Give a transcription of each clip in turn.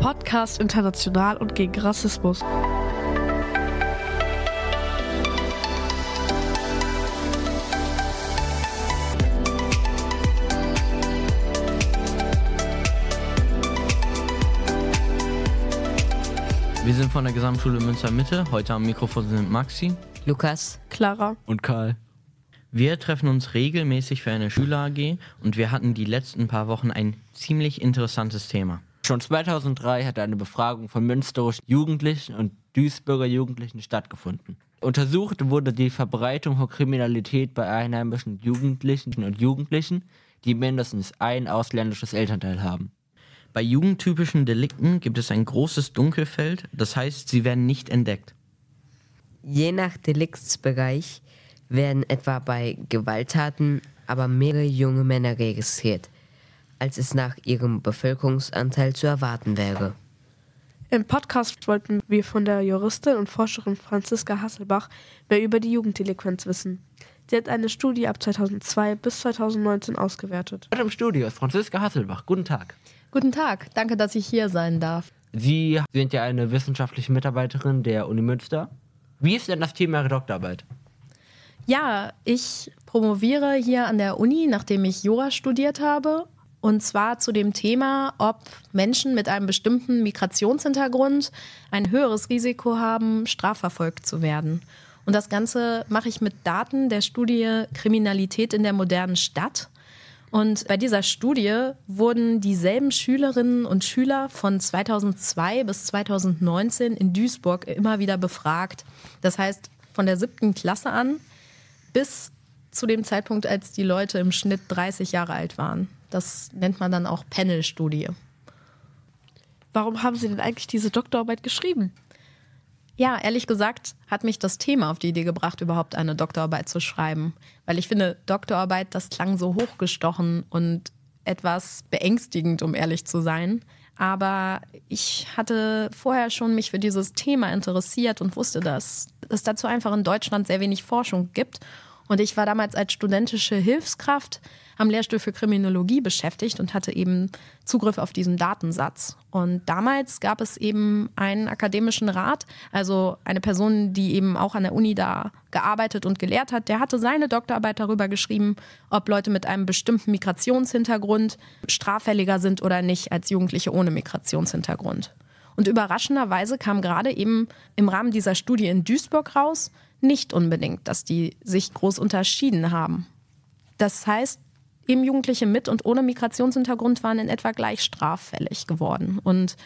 Podcast international und gegen Rassismus. Wir sind von der Gesamtschule Münster Mitte. Heute am Mikrofon sind Maxi, Lukas, Clara. und Karl. Wir treffen uns regelmäßig für eine Schüler AG und wir hatten die letzten paar Wochen ein ziemlich interessantes Thema. Schon 2003 hat eine Befragung von münsterischen Jugendlichen und Duisburger Jugendlichen stattgefunden. Untersucht wurde die Verbreitung von Kriminalität bei einheimischen Jugendlichen und Jugendlichen, die mindestens ein ausländisches Elternteil haben. Bei jugendtypischen Delikten gibt es ein großes Dunkelfeld, das heißt, sie werden nicht entdeckt. Je nach Deliktsbereich werden etwa bei Gewalttaten aber mehrere junge Männer registriert, als es nach ihrem Bevölkerungsanteil zu erwarten wäre. Im Podcast wollten wir von der Juristin und Forscherin Franziska Hasselbach mehr über die Jugenddelinquenz wissen. Sie hat eine Studie ab 2002 bis 2019 ausgewertet. Heute im Studio ist Franziska Hasselbach. Guten Tag. Guten Tag, danke, dass ich hier sein darf. Sie sind ja eine wissenschaftliche Mitarbeiterin der Uni Münster. Wie ist denn das Thema Ihrer Doktorarbeit? Ja, ich promoviere hier an der Uni, nachdem ich Jura studiert habe. Und zwar zu dem Thema, ob Menschen mit einem bestimmten Migrationshintergrund ein höheres Risiko haben, strafverfolgt zu werden. Und das Ganze mache ich mit Daten der Studie Kriminalität in der modernen Stadt. Und bei dieser Studie wurden dieselben Schülerinnen und Schüler von 2002 bis 2019 in Duisburg immer wieder befragt. Das heißt, von der siebten Klasse an bis zu dem Zeitpunkt, als die Leute im Schnitt 30 Jahre alt waren. Das nennt man dann auch Panel-Studie. Warum haben Sie denn eigentlich diese Doktorarbeit geschrieben? Ja, ehrlich gesagt hat mich das Thema auf die Idee gebracht, überhaupt eine Doktorarbeit zu schreiben. Weil ich finde, Doktorarbeit, das klang so hochgestochen und etwas beängstigend, um ehrlich zu sein. Aber ich hatte vorher schon mich für dieses Thema interessiert und wusste, dass es dazu einfach in Deutschland sehr wenig Forschung gibt. Und ich war damals als studentische Hilfskraft am Lehrstuhl für Kriminologie beschäftigt und hatte eben Zugriff auf diesen Datensatz. Und damals gab es eben einen akademischen Rat, also eine Person, die eben auch an der Uni da gearbeitet und gelehrt hat, der hatte seine Doktorarbeit darüber geschrieben, ob Leute mit einem bestimmten Migrationshintergrund straffälliger sind oder nicht als Jugendliche ohne Migrationshintergrund. Und überraschenderweise kam gerade eben im Rahmen dieser Studie in Duisburg raus, nicht unbedingt, dass die sich groß unterschieden haben. Das heißt, eben Jugendliche mit und ohne Migrationshintergrund waren in etwa gleich straffällig geworden. Und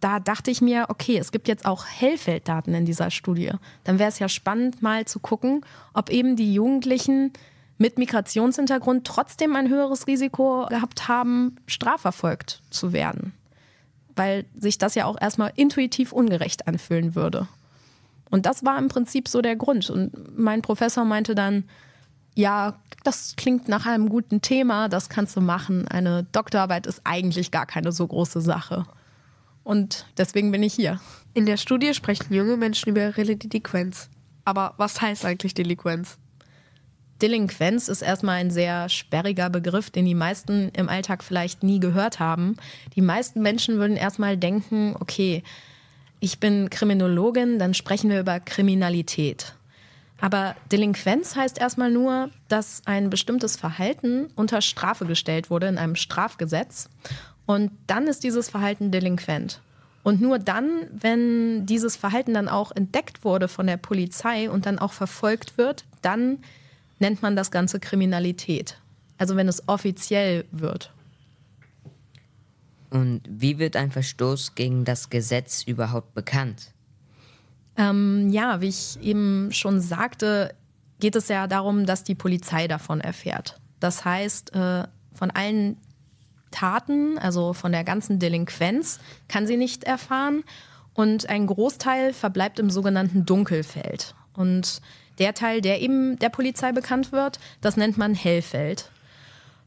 da dachte ich mir, okay, es gibt jetzt auch Hellfelddaten in dieser Studie. Dann wäre es ja spannend, mal zu gucken, ob eben die Jugendlichen mit Migrationshintergrund trotzdem ein höheres Risiko gehabt haben, strafverfolgt zu werden. Weil sich das ja auch erstmal intuitiv ungerecht anfühlen würde. Und das war im Prinzip so der Grund. Und mein Professor meinte dann, ja, das klingt nach einem guten Thema, das kannst du machen. Eine Doktorarbeit ist eigentlich gar keine so große Sache. Und deswegen bin ich hier. In der Studie sprechen junge Menschen über ihre Delinquenz. Aber was heißt eigentlich Delinquenz? Delinquenz ist erstmal ein sehr sperriger Begriff, den die meisten im Alltag vielleicht nie gehört haben. Die meisten Menschen würden erstmal denken, okay, ich bin Kriminologin, dann sprechen wir über Kriminalität. Aber Delinquenz heißt erstmal nur, dass ein bestimmtes Verhalten unter Strafe gestellt wurde in einem Strafgesetz. Und dann ist dieses Verhalten delinquent. Und nur dann, wenn dieses Verhalten dann auch entdeckt wurde von der Polizei und dann auch verfolgt wird, dann nennt man das Ganze Kriminalität. Also wenn es offiziell wird. Und wie wird ein Verstoß gegen das Gesetz überhaupt bekannt? Ähm, ja, wie ich eben schon sagte, geht es ja darum, dass die Polizei davon erfährt. Das heißt, äh, von allen Taten, also von der ganzen Delinquenz, kann sie nicht erfahren. Und ein Großteil verbleibt im sogenannten Dunkelfeld. Und der Teil, der eben der Polizei bekannt wird, das nennt man Hellfeld.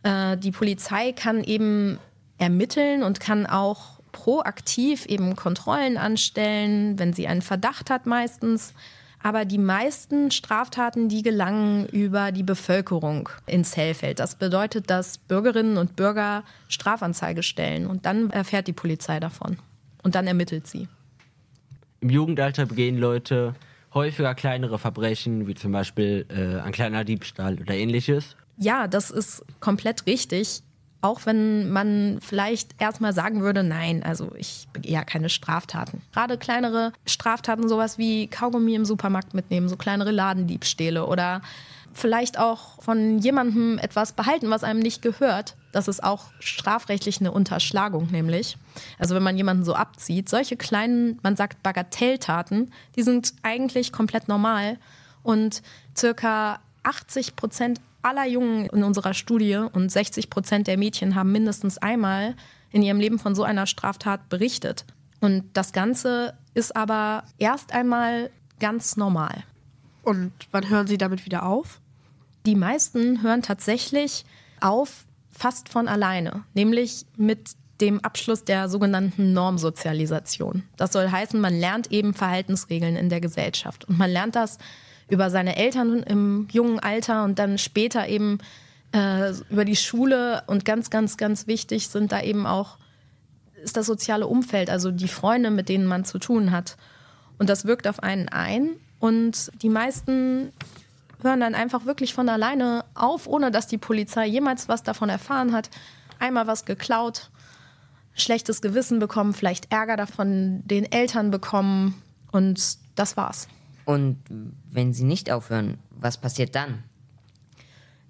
Äh, die Polizei kann eben ermitteln und kann auch proaktiv eben Kontrollen anstellen, wenn sie einen Verdacht hat meistens. Aber die meisten Straftaten, die gelangen über die Bevölkerung ins Hellfeld. Das bedeutet, dass Bürgerinnen und Bürger Strafanzeige stellen und dann erfährt die Polizei davon. und dann ermittelt sie. Im Jugendalter begehen Leute häufiger kleinere Verbrechen, wie zum Beispiel äh, ein kleiner Diebstahl oder ähnliches. Ja, das ist komplett richtig. Auch wenn man vielleicht erstmal sagen würde, nein, also ich begehe ja keine Straftaten. Gerade kleinere Straftaten, sowas wie Kaugummi im Supermarkt mitnehmen, so kleinere Ladendiebstähle oder vielleicht auch von jemandem etwas behalten, was einem nicht gehört. Das ist auch strafrechtlich eine Unterschlagung, nämlich. Also wenn man jemanden so abzieht, solche kleinen, man sagt Bagatelltaten, die sind eigentlich komplett normal. Und circa 80 Prozent aller Jungen in unserer Studie und 60 Prozent der Mädchen haben mindestens einmal in ihrem Leben von so einer Straftat berichtet. Und das Ganze ist aber erst einmal ganz normal. Und wann hören Sie damit wieder auf? Die meisten hören tatsächlich auf fast von alleine, nämlich mit dem Abschluss der sogenannten Normsozialisation. Das soll heißen, man lernt eben Verhaltensregeln in der Gesellschaft. Und man lernt das über seine Eltern im jungen Alter und dann später eben äh, über die Schule. Und ganz, ganz, ganz wichtig sind da eben auch, ist das soziale Umfeld, also die Freunde, mit denen man zu tun hat. Und das wirkt auf einen ein. Und die meisten hören dann einfach wirklich von alleine auf, ohne dass die Polizei jemals was davon erfahren hat. Einmal was geklaut, schlechtes Gewissen bekommen, vielleicht Ärger davon den Eltern bekommen und das war's. Und wenn sie nicht aufhören, was passiert dann?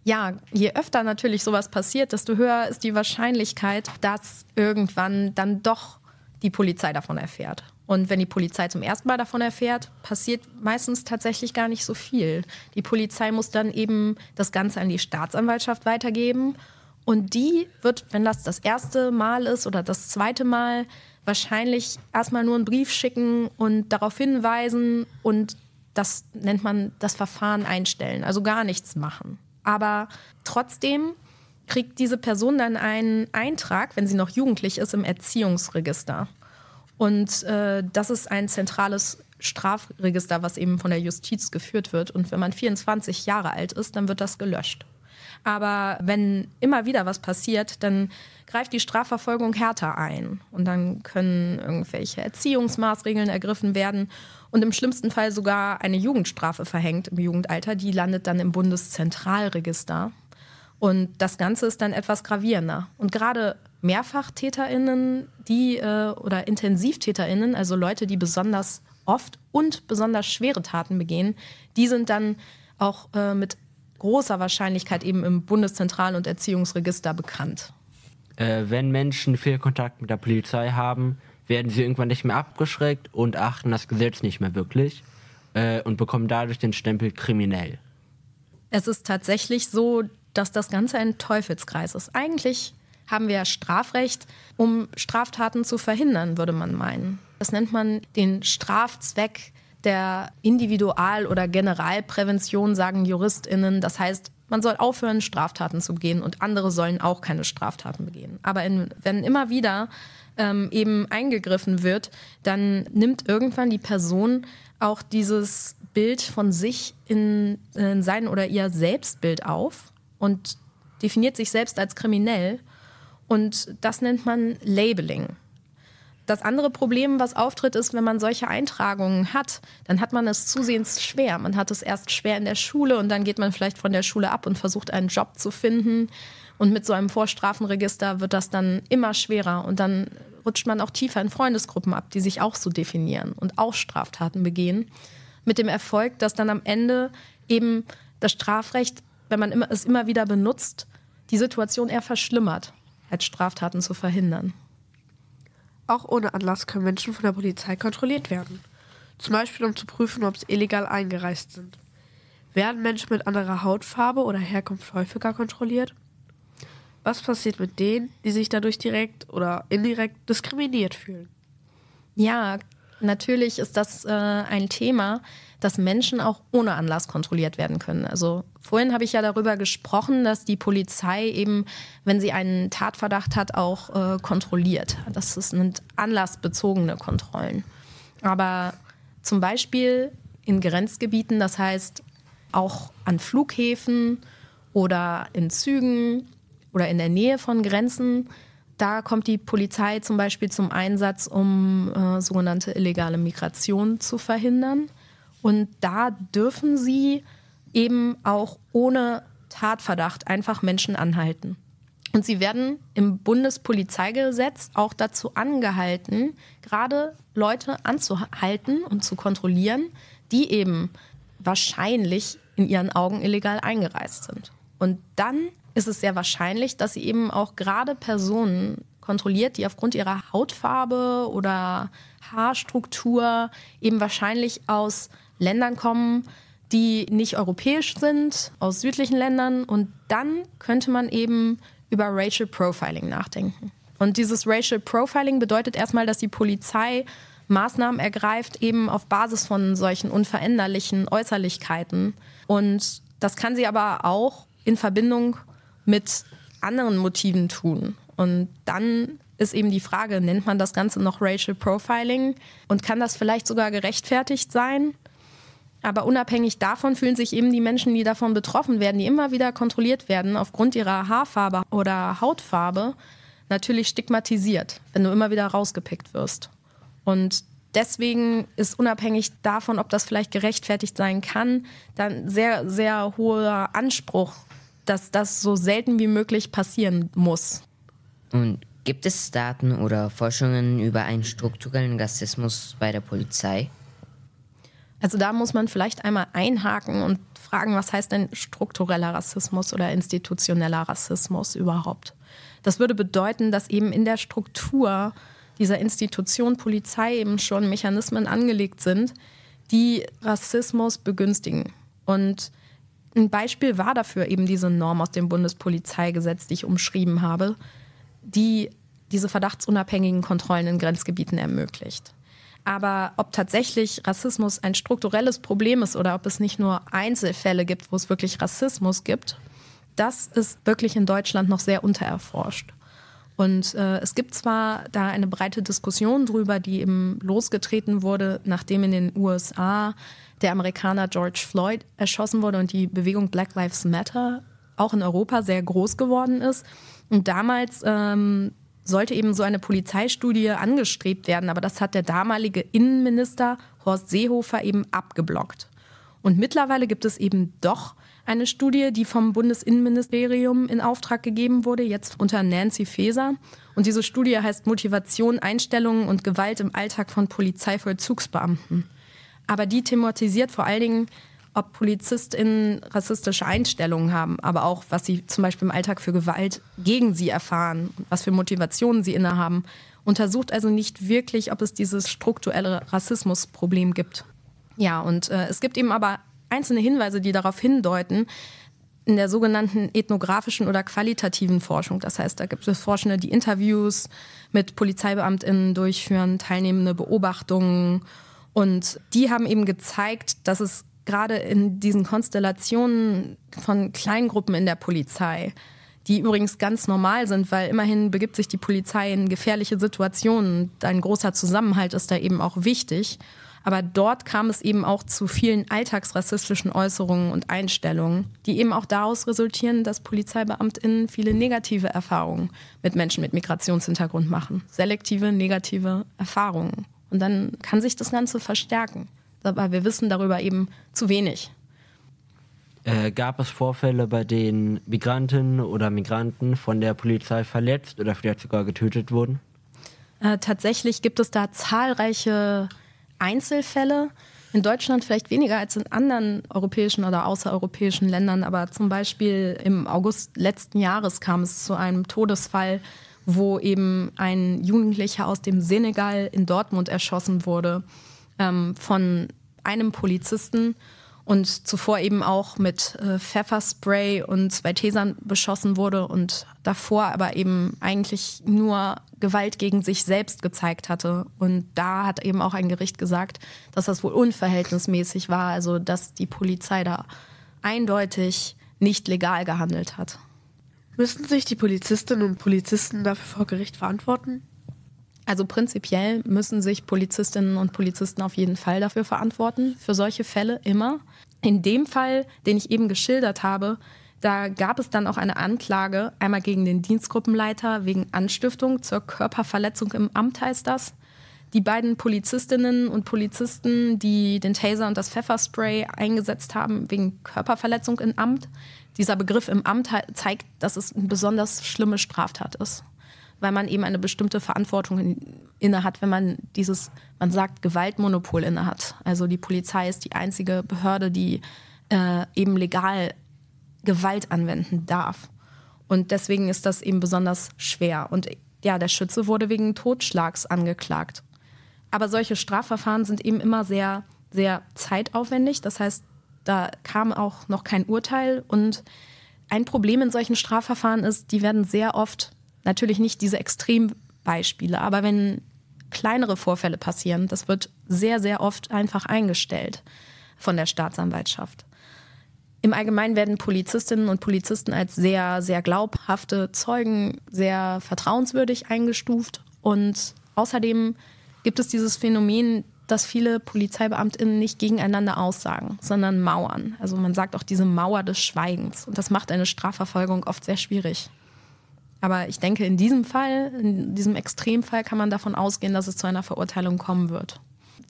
Ja, je öfter natürlich sowas passiert, desto höher ist die Wahrscheinlichkeit, dass irgendwann dann doch die Polizei davon erfährt. Und wenn die Polizei zum ersten Mal davon erfährt, passiert meistens tatsächlich gar nicht so viel. Die Polizei muss dann eben das Ganze an die Staatsanwaltschaft weitergeben. Und die wird, wenn das das erste Mal ist oder das zweite Mal, wahrscheinlich erstmal nur einen Brief schicken und darauf hinweisen und das nennt man das Verfahren einstellen, also gar nichts machen. Aber trotzdem kriegt diese Person dann einen Eintrag, wenn sie noch jugendlich ist, im Erziehungsregister. Und äh, das ist ein zentrales Strafregister, was eben von der Justiz geführt wird. Und wenn man 24 Jahre alt ist, dann wird das gelöscht. Aber wenn immer wieder was passiert, dann greift die Strafverfolgung härter ein. Und dann können irgendwelche Erziehungsmaßregeln ergriffen werden und im schlimmsten Fall sogar eine Jugendstrafe verhängt im Jugendalter. Die landet dann im Bundeszentralregister. Und das Ganze ist dann etwas gravierender. Und gerade MehrfachtäterInnen, die äh, oder IntensivtäterInnen, also Leute, die besonders oft und besonders schwere Taten begehen, die sind dann auch äh, mit großer Wahrscheinlichkeit eben im Bundeszentral- und Erziehungsregister bekannt. Äh, wenn Menschen viel Kontakt mit der Polizei haben, werden sie irgendwann nicht mehr abgeschreckt und achten das Gesetz nicht mehr wirklich äh, und bekommen dadurch den Stempel kriminell. Es ist tatsächlich so, dass das Ganze ein Teufelskreis ist. Eigentlich haben wir Strafrecht, um Straftaten zu verhindern, würde man meinen. Das nennt man den Strafzweck der Individual- oder Generalprävention, sagen JuristInnen. Das heißt, man soll aufhören, Straftaten zu begehen und andere sollen auch keine Straftaten begehen. Aber in, wenn immer wieder ähm, eben eingegriffen wird, dann nimmt irgendwann die Person auch dieses Bild von sich in, in sein oder ihr Selbstbild auf und definiert sich selbst als kriminell und das nennt man Labeling. Das andere Problem, was auftritt, ist, wenn man solche Eintragungen hat, dann hat man es zusehends schwer. Man hat es erst schwer in der Schule und dann geht man vielleicht von der Schule ab und versucht einen Job zu finden. Und mit so einem Vorstrafenregister wird das dann immer schwerer und dann rutscht man auch tiefer in Freundesgruppen ab, die sich auch so definieren und auch Straftaten begehen. Mit dem Erfolg, dass dann am Ende eben das Strafrecht, wenn man es immer wieder benutzt, die Situation eher verschlimmert als Straftaten zu verhindern. Auch ohne Anlass können Menschen von der Polizei kontrolliert werden. Zum Beispiel, um zu prüfen, ob sie illegal eingereist sind. Werden Menschen mit anderer Hautfarbe oder Herkunft häufiger kontrolliert? Was passiert mit denen, die sich dadurch direkt oder indirekt diskriminiert fühlen? Ja, natürlich ist das äh, ein Thema, dass Menschen auch ohne Anlass kontrolliert werden können. Also vorhin habe ich ja darüber gesprochen, dass die Polizei eben, wenn sie einen Tatverdacht hat, auch äh, kontrolliert. Das sind anlassbezogene Kontrollen. Aber zum Beispiel in Grenzgebieten, das heißt auch an Flughäfen oder in Zügen oder in der Nähe von Grenzen, Da kommt die Polizei zum Beispiel zum Einsatz, um äh, sogenannte illegale Migration zu verhindern. Und da dürfen sie eben auch ohne Tatverdacht einfach Menschen anhalten. Und sie werden im Bundespolizeigesetz auch dazu angehalten, gerade Leute anzuhalten und zu kontrollieren, die eben wahrscheinlich in ihren Augen illegal eingereist sind. Und dann ist es sehr wahrscheinlich, dass sie eben auch gerade Personen kontrolliert, die aufgrund ihrer Hautfarbe oder Haarstruktur eben wahrscheinlich aus Ländern kommen, die nicht europäisch sind, aus südlichen Ländern. Und dann könnte man eben über Racial Profiling nachdenken. Und dieses Racial Profiling bedeutet erstmal, dass die Polizei Maßnahmen ergreift, eben auf Basis von solchen unveränderlichen Äußerlichkeiten. Und das kann sie aber auch in Verbindung mit anderen Motiven tun. Und dann ist eben die Frage, nennt man das Ganze noch Racial Profiling und kann das vielleicht sogar gerechtfertigt sein? Aber unabhängig davon fühlen sich eben die Menschen, die davon betroffen werden, die immer wieder kontrolliert werden aufgrund ihrer Haarfarbe oder Hautfarbe, natürlich stigmatisiert, wenn du immer wieder rausgepickt wirst. Und deswegen ist unabhängig davon, ob das vielleicht gerechtfertigt sein kann, dann sehr, sehr hoher Anspruch, dass das so selten wie möglich passieren muss. Und gibt es Daten oder Forschungen über einen strukturellen Rassismus bei der Polizei? Also da muss man vielleicht einmal einhaken und fragen, was heißt denn struktureller Rassismus oder institutioneller Rassismus überhaupt? Das würde bedeuten, dass eben in der Struktur dieser Institution Polizei eben schon Mechanismen angelegt sind, die Rassismus begünstigen. Und ein Beispiel war dafür eben diese Norm aus dem Bundespolizeigesetz, die ich umschrieben habe, die diese verdachtsunabhängigen Kontrollen in Grenzgebieten ermöglicht. Aber ob tatsächlich Rassismus ein strukturelles Problem ist oder ob es nicht nur Einzelfälle gibt, wo es wirklich Rassismus gibt, das ist wirklich in Deutschland noch sehr untererforscht. Und äh, es gibt zwar da eine breite Diskussion drüber, die eben losgetreten wurde, nachdem in den USA der Amerikaner George Floyd erschossen wurde und die Bewegung Black Lives Matter auch in Europa sehr groß geworden ist. Und damals ähm, sollte eben so eine Polizeistudie angestrebt werden, aber das hat der damalige Innenminister Horst Seehofer eben abgeblockt. Und mittlerweile gibt es eben doch eine Studie, die vom Bundesinnenministerium in Auftrag gegeben wurde, jetzt unter Nancy Faeser. Und diese Studie heißt Motivation, Einstellungen und Gewalt im Alltag von Polizeivollzugsbeamten. Aber die thematisiert vor allen Dingen ob PolizistInnen rassistische Einstellungen haben, aber auch, was sie zum Beispiel im Alltag für Gewalt gegen sie erfahren, was für Motivationen sie innehaben. Untersucht also nicht wirklich, ob es dieses strukturelle Rassismusproblem gibt. Ja, und äh, es gibt eben aber einzelne Hinweise, die darauf hindeuten, in der sogenannten ethnografischen oder qualitativen Forschung. Das heißt, da gibt es Forschende, die Interviews mit PolizeibeamtInnen durchführen, teilnehmende Beobachtungen. Und die haben eben gezeigt, dass es gerade in diesen Konstellationen von Kleingruppen in der Polizei, die übrigens ganz normal sind, weil immerhin begibt sich die Polizei in gefährliche Situationen. Ein großer Zusammenhalt ist da eben auch wichtig. Aber dort kam es eben auch zu vielen alltagsrassistischen Äußerungen und Einstellungen, die eben auch daraus resultieren, dass PolizeibeamtInnen viele negative Erfahrungen mit Menschen mit Migrationshintergrund machen. Selektive, negative Erfahrungen. Und dann kann sich das Ganze verstärken aber wir wissen darüber eben zu wenig. Äh, gab es Vorfälle, bei denen Migrantinnen oder Migranten von der Polizei verletzt oder vielleicht sogar getötet wurden? Äh, tatsächlich gibt es da zahlreiche Einzelfälle. In Deutschland vielleicht weniger als in anderen europäischen oder außereuropäischen Ländern, aber zum Beispiel im August letzten Jahres kam es zu einem Todesfall, wo eben ein Jugendlicher aus dem Senegal in Dortmund erschossen wurde ähm, von einem Polizisten und zuvor eben auch mit äh, Pfefferspray und zwei Tesern beschossen wurde und davor aber eben eigentlich nur Gewalt gegen sich selbst gezeigt hatte. Und da hat eben auch ein Gericht gesagt, dass das wohl unverhältnismäßig war, also dass die Polizei da eindeutig nicht legal gehandelt hat. Müssen sich die Polizistinnen und Polizisten dafür vor Gericht verantworten? Also prinzipiell müssen sich Polizistinnen und Polizisten auf jeden Fall dafür verantworten, für solche Fälle immer. In dem Fall, den ich eben geschildert habe, Da gab es dann auch eine Anklage, einmal gegen den Dienstgruppenleiter wegen Anstiftung zur Körperverletzung im Amt heißt das. Die beiden Polizistinnen und Polizisten, die den Taser und das Pfefferspray eingesetzt haben wegen Körperverletzung im Amt. Dieser Begriff im Amt zeigt, dass es eine besonders schlimme Straftat ist, weil man eben eine bestimmte Verantwortung inne hat, wenn man dieses, man sagt, Gewaltmonopol inne hat. Also die Polizei ist die einzige Behörde, die äh, eben legal Gewalt anwenden darf. Und deswegen ist das eben besonders schwer. Und ja, der Schütze wurde wegen Totschlags angeklagt. Aber solche Strafverfahren sind eben immer sehr, sehr zeitaufwendig. Das heißt, da kam auch noch kein Urteil. Und ein Problem in solchen Strafverfahren ist, die werden sehr oft, natürlich nicht diese Extrembeispiele, aber wenn kleinere Vorfälle passieren, das wird sehr, sehr oft einfach eingestellt von der Staatsanwaltschaft. Im Allgemeinen werden Polizistinnen und Polizisten als sehr, sehr glaubhafte Zeugen, sehr vertrauenswürdig eingestuft. Und außerdem gibt es dieses Phänomen, dass viele PolizeibeamtInnen nicht gegeneinander aussagen, sondern mauern. Also man sagt auch diese Mauer des Schweigens. Und das macht eine Strafverfolgung oft sehr schwierig. Aber ich denke, in diesem Fall, in diesem Extremfall, kann man davon ausgehen, dass es zu einer Verurteilung kommen wird.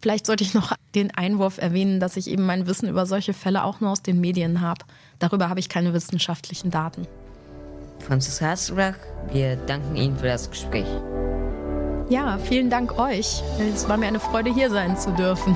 Vielleicht sollte ich noch den Einwurf erwähnen, dass ich eben mein Wissen über solche Fälle auch nur aus den Medien habe. Darüber habe ich keine wissenschaftlichen Daten. Franzis Haslach, wir danken Ihnen für das Gespräch. Ja, vielen Dank euch. Es war mir eine Freude, hier sein zu dürfen.